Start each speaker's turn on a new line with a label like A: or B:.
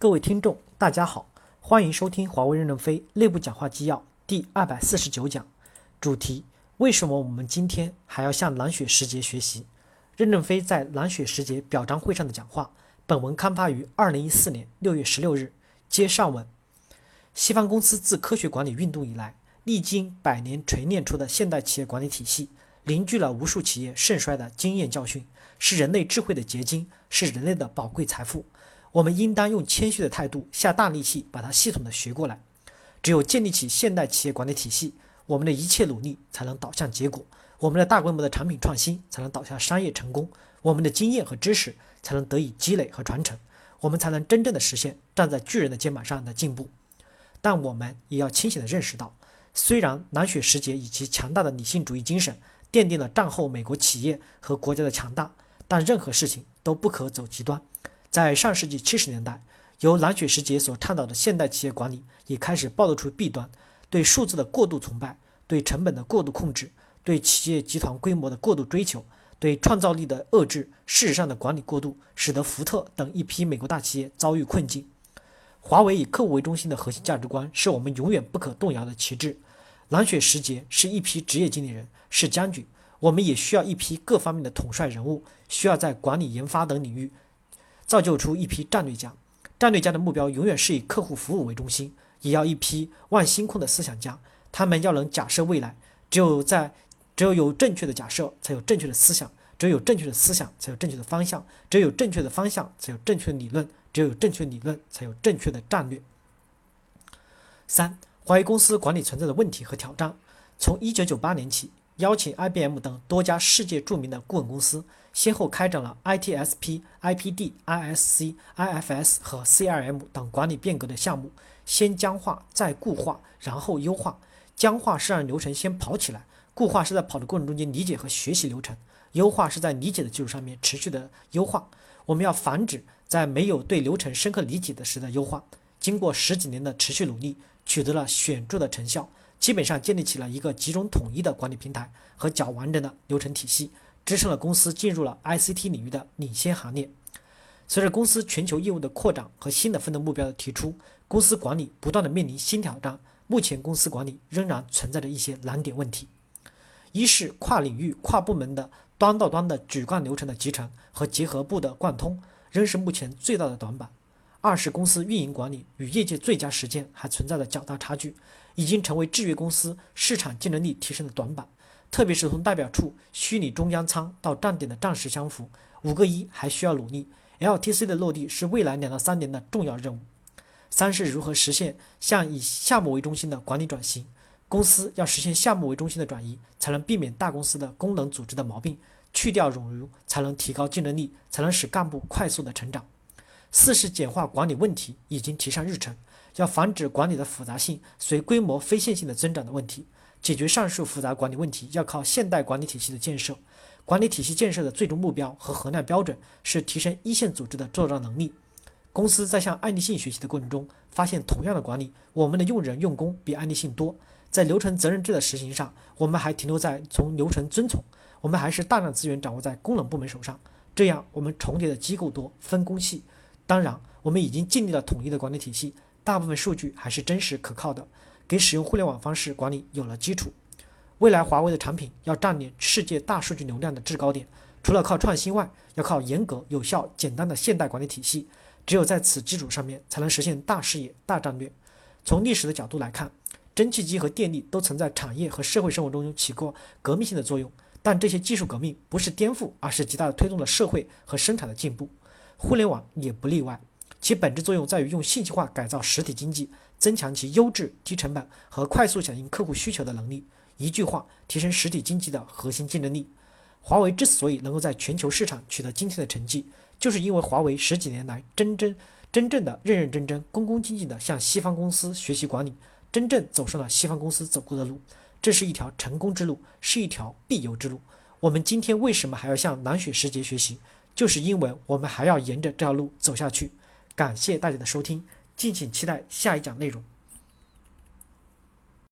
A: 各位听众，大家好，欢迎收听华为任正非内部讲话纪要第二百四十九讲，主题：为什么我们今天还要向蓝雪时节学习？任正非在蓝雪时节表彰会上的讲话。本文刊发于二零一四年六月十六日。接上文，西方公司自科学管理运动以来，历经百年锤炼出的现代企业管理体系，凝聚了无数企业盛衰的经验教训，是人类智慧的结晶，是人类的宝贵财富。我们应当用谦虚的态度，下大力气把它系统的学过来。只有建立起现代企业管理体系，我们的一切努力才能导向结果，我们的大规模的产品创新才能导向商业成功，我们的经验和知识才能得以积累和传承，我们才能真正的实现站在巨人的肩膀上的进步。但我们也要清醒地认识到，虽然南雪时节以其强大的理性主义精神奠定了战后美国企业和国家的强大，但任何事情都不可走极端。在上世纪七十年代，由蓝雪时节所倡导的现代企业管理也开始暴露出弊端：对数字的过度崇拜，对成本的过度控制，对企业集团规模的过度追求，对创造力的遏制。事实上的管理过度，使得福特等一批美国大企业遭遇困境。华为以客户为中心的核心价值观是我们永远不可动摇的旗帜。蓝雪时节是一批职业经理人，是将军。我们也需要一批各方面的统帅人物，需要在管理、研发等领域。造就出一批战略家，战略家的目标永远是以客户服务为中心，也要一批万星空的思想家。他们要能假设未来，只有在只有有正确的假设，才有正确的思想；只有有正确的思想，才有正确的方向；只有有正确的方向，才有正确的理论；只有有正确的理论，才有正确的战略。三，华为公司管理存在的问题和挑战。从一九九八年起，邀请 IBM 等多家世界著名的顾问公司。先后开展了 ITSP、IPD、ISC、IFS 和 CRM 等管理变革的项目，先僵化，再固化，然后优化。僵化是让流程先跑起来，固化是在跑的过程中间理解和学习流程，优化是在理解的基础上面持续的优化。我们要防止在没有对流程深刻理解的时代优化。经过十几年的持续努力，取得了显著的成效，基本上建立起了一个集中统一的管理平台和较完整的流程体系。支撑了公司进入了 ICT 领域的领先行列。随着公司全球业务的扩展和新的奋斗目标的提出，公司管理不断的面临新挑战。目前公司管理仍然存在着一些难点问题：一是跨领域、跨部门的端到端的主干流程的集成和结合部的贯通，仍是目前最大的短板；二是公司运营管理与业界最佳实践还存在着较大差距，已经成为制约公司市场竞争力提升的短板。特别是从代表处、虚拟中央仓到站点的战时相符，五个一还需要努力。LTC 的落地是未来两到三年的重要任务。三是如何实现向以项目为中心的管理转型？公司要实现项目为中心的转移，才能避免大公司的功能组织的毛病，去掉冗余，才能提高竞争力，才能使干部快速的成长。四是简化管理问题已经提上日程，要防止管理的复杂性随规模非线性的增长的问题。解决上述复杂管理问题，要靠现代管理体系的建设。管理体系建设的最终目标和衡量标准是提升一线组织的作战能力。公司在向案例性学习的过程中，发现同样的管理，我们的用人用工比案例性多。在流程责任制的实行上，我们还停留在从流程遵从，我们还是大量资源掌握在功能部门手上。这样，我们重叠的机构多，分工细。当然，我们已经建立了统一的管理体系，大部分数据还是真实可靠的。给使用互联网方式管理有了基础，未来华为的产品要占领世界大数据流量的制高点，除了靠创新外，要靠严格、有效、简单的现代管理体系。只有在此基础上面，才能实现大视野、大战略。从历史的角度来看，蒸汽机和电力都曾在产业和社会生活中起过革命性的作用，但这些技术革命不是颠覆，而是极大的推动了社会和生产的进步。互联网也不例外。其本质作用在于用信息化改造实体经济，增强其优质、低成本和快速响应客户需求的能力。一句话，提升实体经济的核心竞争力。华为之所以能够在全球市场取得今天的成绩，就是因为华为十几年来真真真正的认认真真、恭恭敬敬地向西方公司学习管理，真正走上了西方公司走过的路。这是一条成功之路，是一条必由之路。我们今天为什么还要向南雪时节学习？就是因为我们还要沿着这条路走下去。感谢大家的收听，敬请期待下一讲内容。